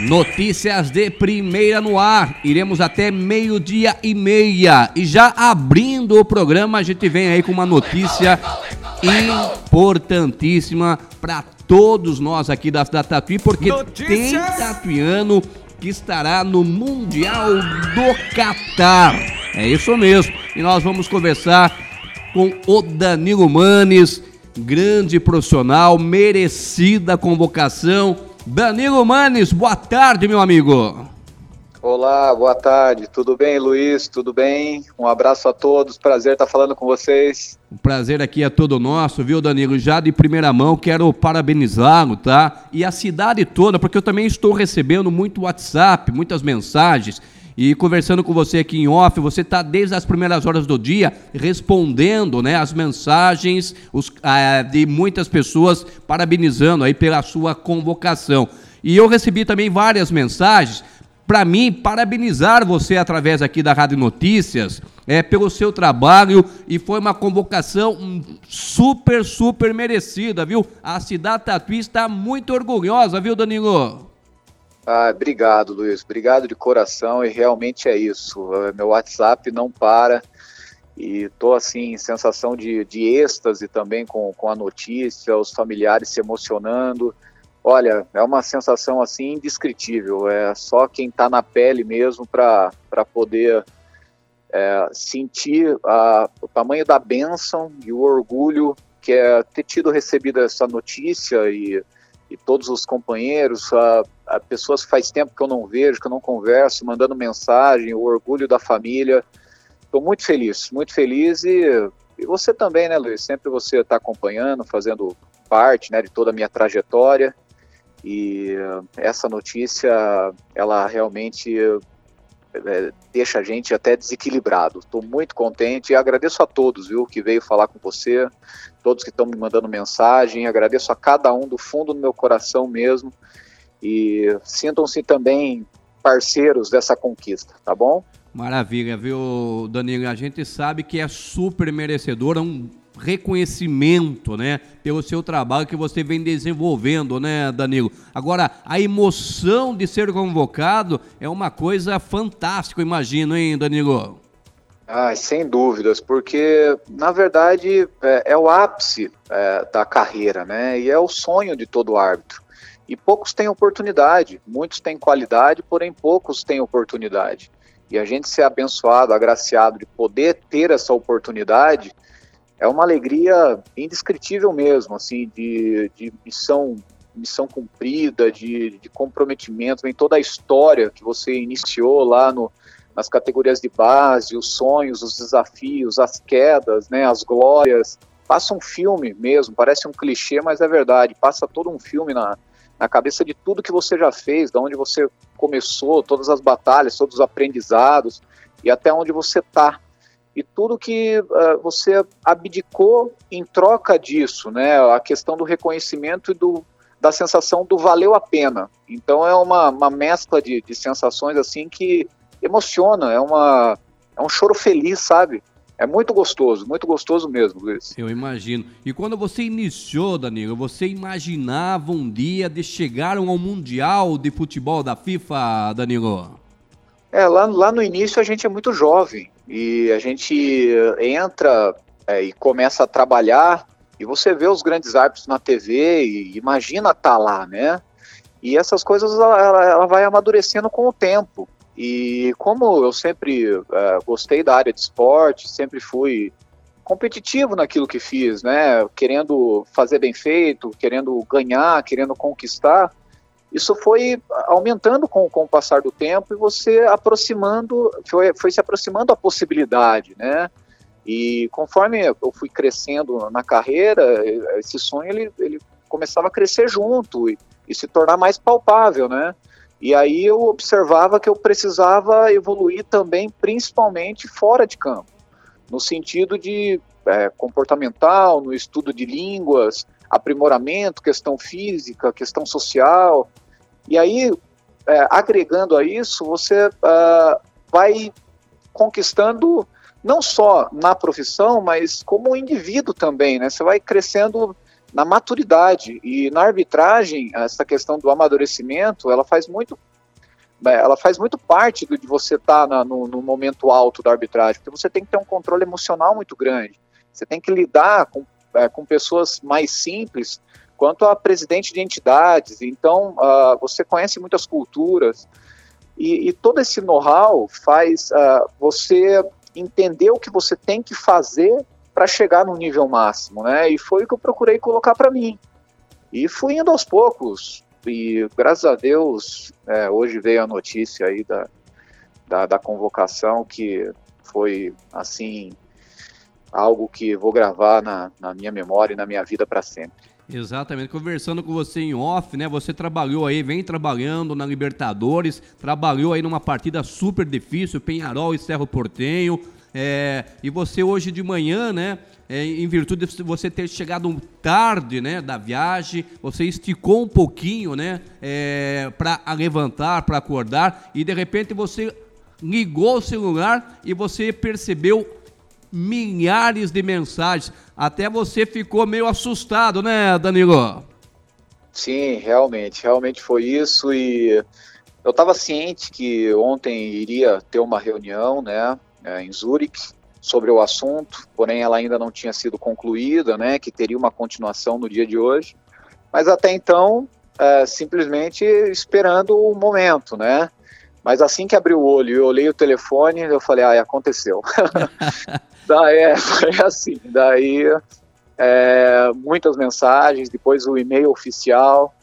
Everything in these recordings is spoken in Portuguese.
Notícias de primeira no ar. Iremos até meio-dia e meia. E já abrindo o programa, a gente vem aí com uma notícia importantíssima para todos nós aqui da, da Tatuí, porque Notícias. tem tatuiano que estará no Mundial do Catar. É isso mesmo. E nós vamos conversar com o Danilo Manes, grande profissional, merecida convocação Danilo Manes, boa tarde, meu amigo. Olá, boa tarde. Tudo bem, Luiz? Tudo bem? Um abraço a todos. Prazer estar falando com vocês. O prazer aqui é todo nosso, viu, Danilo? Já de primeira mão, quero parabenizá-lo, tá? E a cidade toda, porque eu também estou recebendo muito WhatsApp, muitas mensagens e conversando com você aqui em off, você está desde as primeiras horas do dia respondendo né, as mensagens os, ah, de muitas pessoas parabenizando aí pela sua convocação. E eu recebi também várias mensagens para mim parabenizar você através aqui da Rádio Notícias é, pelo seu trabalho e foi uma convocação super, super merecida, viu? A cidade Tatuí está muito orgulhosa, viu, Danilo? Ah, obrigado, Luiz. Obrigado de coração e realmente é isso. É, meu WhatsApp não para e tô assim, sensação de, de êxtase também com, com a notícia, os familiares se emocionando. Olha, é uma sensação assim indescritível. É só quem está na pele mesmo para poder é, sentir a, o tamanho da bênção e o orgulho que é ter tido recebido essa notícia e e todos os companheiros, a, a pessoas que faz tempo que eu não vejo, que eu não converso, mandando mensagem, o orgulho da família. Estou muito feliz, muito feliz e, e você também, né, Luiz? Sempre você está acompanhando, fazendo parte né, de toda a minha trajetória e essa notícia, ela realmente é, deixa a gente até desequilibrado. Estou muito contente e agradeço a todos, viu, que veio falar com você, todos que estão me mandando mensagem, agradeço a cada um do fundo do meu coração mesmo e sintam-se também parceiros dessa conquista, tá bom? Maravilha, viu, Danilo? A gente sabe que é super merecedor, é um reconhecimento, né, pelo seu trabalho que você vem desenvolvendo, né, Danilo? Agora, a emoção de ser convocado é uma coisa fantástica, imagino, hein, Danilo? Ah, sem dúvidas, porque na verdade é, é o ápice é, da carreira, né? E é o sonho de todo árbitro. E poucos têm oportunidade, muitos têm qualidade, porém poucos têm oportunidade. E a gente ser abençoado, agraciado de poder ter essa oportunidade, é uma alegria indescritível mesmo, assim, de, de missão missão cumprida, de, de comprometimento, vem toda a história que você iniciou lá no, nas categorias de base, os sonhos, os desafios, as quedas, né, as glórias. Passa um filme mesmo, parece um clichê, mas é verdade. Passa todo um filme na, na cabeça de tudo que você já fez, de onde você começou, todas as batalhas, todos os aprendizados e até onde você está e tudo que uh, você abdicou em troca disso, né? A questão do reconhecimento e do, da sensação do valeu a pena. Então é uma, uma mescla de, de sensações assim que emociona, é, uma, é um choro feliz, sabe? É muito gostoso, muito gostoso mesmo, Luiz. Eu imagino. E quando você iniciou, Danilo, você imaginava um dia de chegar ao Mundial de Futebol da FIFA, Danilo? É, lá, lá no início a gente é muito jovem e a gente entra é, e começa a trabalhar e você vê os grandes árbitros na TV e imagina estar tá lá, né? E essas coisas ela, ela, ela, vai amadurecendo com o tempo. E como eu sempre é, gostei da área de esporte, sempre fui competitivo naquilo que fiz, né? Querendo fazer bem feito, querendo ganhar, querendo conquistar isso foi aumentando com, com o passar do tempo e você aproximando, foi, foi se aproximando a possibilidade, né? E conforme eu fui crescendo na carreira, esse sonho ele, ele começava a crescer junto e, e se tornar mais palpável, né? E aí eu observava que eu precisava evoluir também, principalmente fora de campo, no sentido de é, comportamental, no estudo de línguas, aprimoramento, questão física, questão social, e aí, é, agregando a isso, você uh, vai conquistando não só na profissão, mas como indivíduo também, né? Você vai crescendo na maturidade. E na arbitragem, essa questão do amadurecimento, ela faz muito né, ela faz muito parte de você estar tá no, no, momento alto da arbitragem, porque você tem que ter um controle emocional muito grande. Você tem que lidar com, é, com pessoas mais simples, quanto a presidente de entidades. Então, uh, você conhece muitas culturas e, e todo esse know-how faz uh, você entender o que você tem que fazer para chegar no nível máximo, né? E foi o que eu procurei colocar para mim. E fui indo aos poucos. E graças a Deus, é, hoje veio a notícia aí da, da, da convocação que foi assim algo que vou gravar na, na minha memória e na minha vida para sempre. Exatamente, conversando com você em off, né? Você trabalhou aí, vem trabalhando na Libertadores, trabalhou aí numa partida super difícil, Penharol e Cerro Portenho, é, e você hoje de manhã, né? É, em virtude de você ter chegado tarde, né, da viagem, você esticou um pouquinho, né, é, para levantar, para acordar, e de repente você ligou o celular e você percebeu milhares de mensagens. Até você ficou meio assustado, né, Danilo? Sim, realmente, realmente foi isso e eu estava ciente que ontem iria ter uma reunião, né, em Zurique sobre o assunto, porém ela ainda não tinha sido concluída, né, que teria uma continuação no dia de hoje. Mas até então, é, simplesmente esperando o momento, né? Mas assim que abri o olho e olhei o telefone, eu falei, ah, aconteceu. daí é, foi assim, daí é, muitas mensagens, depois o e-mail oficial,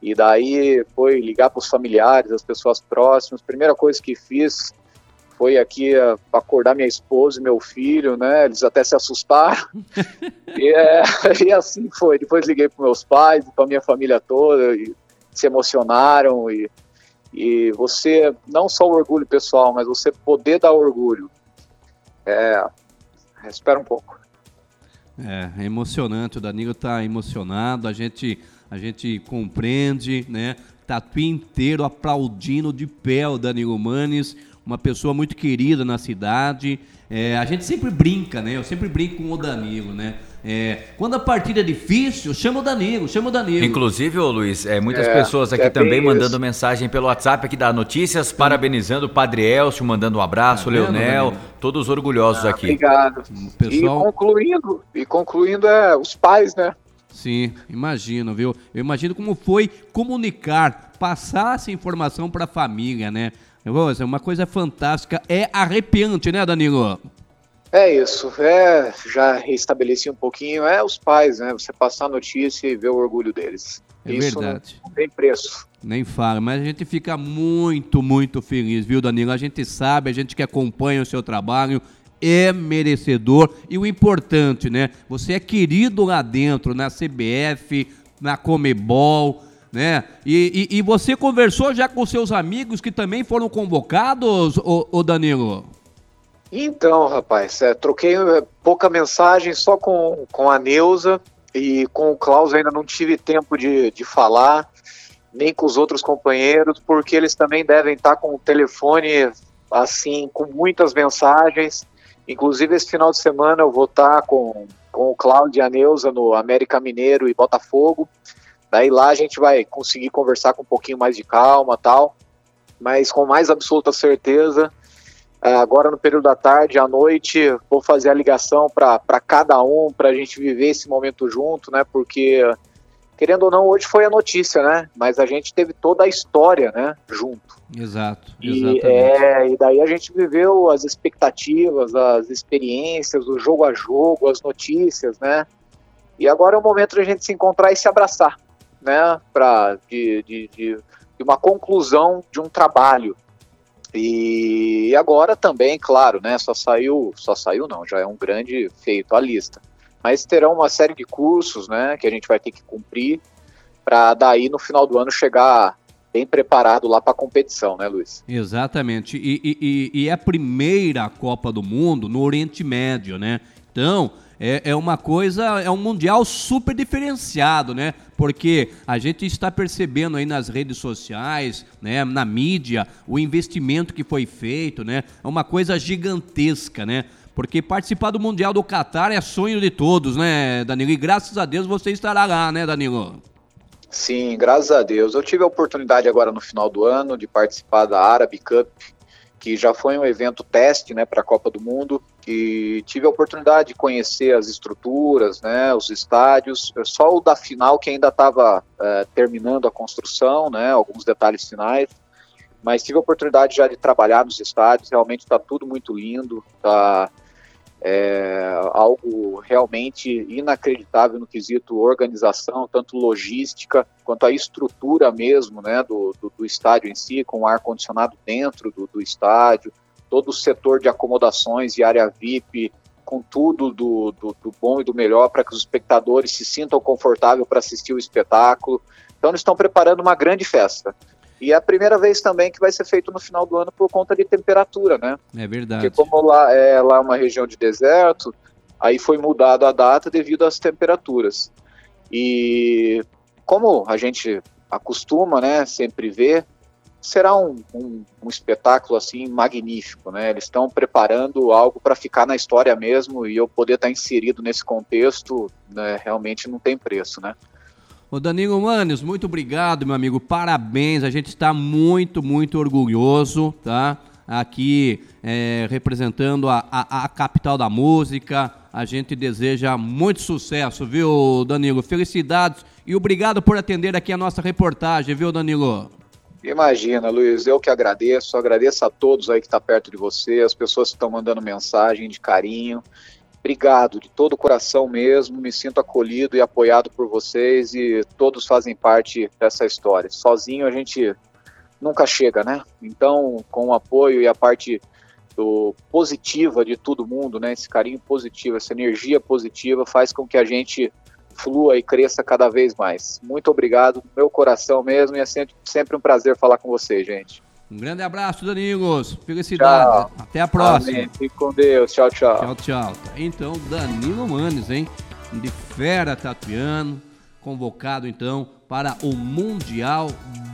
e daí foi ligar para os familiares, as pessoas próximas. Primeira coisa que fiz foi aqui uh, acordar minha esposa e meu filho, né? Eles até se assustaram. e, é, e, assim foi. Depois liguei para meus pais, para minha família toda, e se emocionaram e e você, não só o orgulho pessoal, mas você poder dar orgulho. É, espera um pouco. É, é emocionante, o Danilo está emocionado, a gente, a gente compreende, né? Tatuí inteiro aplaudindo de pé o Danilo Manes, uma pessoa muito querida na cidade. É, a gente sempre brinca, né? Eu sempre brinco com o Danilo, né? É, quando a partida é difícil, chama o Danilo, chama o Danilo. Inclusive, ô Luiz, é, muitas é, pessoas aqui é também mandando isso. mensagem pelo WhatsApp aqui da Notícias, parabenizando o Padre Elcio, mandando um abraço, tá Leonel, todos orgulhosos ah, aqui. Obrigado. Pessoal... E concluindo, e concluindo é os pais, né? Sim, imagino, viu? Eu imagino como foi comunicar, passar essa informação para a família, né? Rosa, uma coisa fantástica, é arrepiante, né, Danilo? É isso, é, já restabeleci um pouquinho, é os pais, né? Você passar a notícia e ver o orgulho deles. É isso verdade. Não tem preço. Nem fala, mas a gente fica muito, muito feliz, viu, Danilo? A gente sabe, a gente que acompanha o seu trabalho é merecedor e o importante, né? Você é querido lá dentro, na CBF, na Comebol, né? E, e, e você conversou já com seus amigos que também foram convocados, ô, ô Danilo? Então, rapaz, é, troquei é, pouca mensagem só com, com a Neuza e com o Klaus ainda não tive tempo de, de falar, nem com os outros companheiros, porque eles também devem estar com o telefone assim, com muitas mensagens. Inclusive, esse final de semana eu vou estar com, com o Cláudio e a Neuza no América Mineiro e Botafogo. Daí lá a gente vai conseguir conversar com um pouquinho mais de calma tal. Mas com mais absoluta certeza, é, agora no período da tarde, à noite, vou fazer a ligação para cada um, para a gente viver esse momento junto, né? Porque, querendo ou não, hoje foi a notícia, né? Mas a gente teve toda a história, né? Junto. Exato, exatamente. E, é, e daí a gente viveu as expectativas, as experiências, o jogo a jogo, as notícias, né? E agora é o momento de a gente se encontrar e se abraçar, né? Para de, de, de, de uma conclusão de um trabalho, e agora também, claro, né, só saiu, só saiu não, já é um grande feito a lista. Mas terão uma série de cursos, né, que a gente vai ter que cumprir para daí no final do ano chegar bem preparado lá para a competição, né, Luiz? Exatamente. E, e, e, é a primeira Copa do Mundo no Oriente Médio, né? Então, é, é uma coisa, é um mundial super diferenciado, né? Porque a gente está percebendo aí nas redes sociais, né, na mídia, o investimento que foi feito, né? É uma coisa gigantesca, né? Porque participar do Mundial do Catar é sonho de todos, né, Danilo? E graças a Deus você estará lá, né, Danilo? Sim, graças a Deus. Eu tive a oportunidade agora no final do ano de participar da Arab Cup, que já foi um evento teste né, para a Copa do Mundo, e tive a oportunidade de conhecer as estruturas, né, os estádios, só o da final que ainda estava é, terminando a construção, né, alguns detalhes finais, mas tive a oportunidade já de trabalhar nos estádios, realmente está tudo muito lindo, está é algo realmente inacreditável no quesito organização, tanto logística quanto a estrutura mesmo né, do, do, do estádio em si, com ar-condicionado dentro do, do, estádio, todo o setor de acomodações e área VIP, com tudo do, do, bom e do melhor para que os espectadores se sintam confortáveis para assistir o espetáculo. Então, eles estão preparando uma grande festa. E é a primeira vez também que vai ser feito no final do ano por conta de temperatura, né? É verdade. Porque como lá é lá uma região de deserto, aí foi mudado a data devido às temperaturas. E como a gente acostuma, né, sempre ver, será um, um, um espetáculo assim magnífico, né? Eles estão preparando algo para ficar na história mesmo e eu poder estar inserido nesse contexto, né, realmente não tem preço, né? Ô Danilo Manes, muito obrigado, meu amigo. Parabéns. A gente está muito, muito orgulhoso, tá? Aqui é, representando a, a, a, capital da música. A gente deseja muito sucesso, viu, Danilo? Felicidades e obrigado por atender aqui a nossa reportagem, viu, Danilo? Imagina, Luiz, eu que agradeço. Agradeço a todos aí que estão tá perto de você, as pessoas que estão mandando mensagem de carinho. Obrigado de todo o coração mesmo, me sinto acolhido e apoiado por vocês e todos fazem parte dessa história. Sozinho a gente nunca chega, né? Então, com o apoio e a parte do, positiva de todo mundo, né? Esse carinho positivo, essa energia positiva faz com que a gente flua e cresça cada vez mais. Muito obrigado, meu coração mesmo, e é sempre, sempre um prazer falar com você, gente. Um grande abraço, Danilos. Felicidade. Tchau. Até a próxima. Amém. Fique com Deus. Tchau, tchau. Tchau, tchau. Então, Danilo Manes, hein? De fera tatuiano, convocado então para o Mundial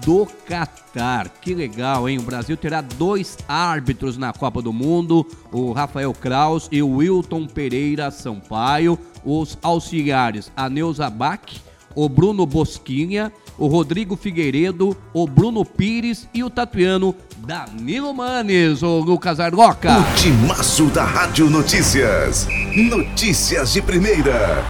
do Catar. Que legal, hein? O Brasil terá dois árbitros na Copa do Mundo, o Rafael Kraus e o Wilton Pereira Sampaio, os auxiliares a Neuza Bach, o Bruno Bosquinha o Rodrigo Figueiredo, o Bruno Pires e o tatuiano Danilo Manes, o Lucas Arloca. O timaço da Rádio Notícias. Notícias de primeira.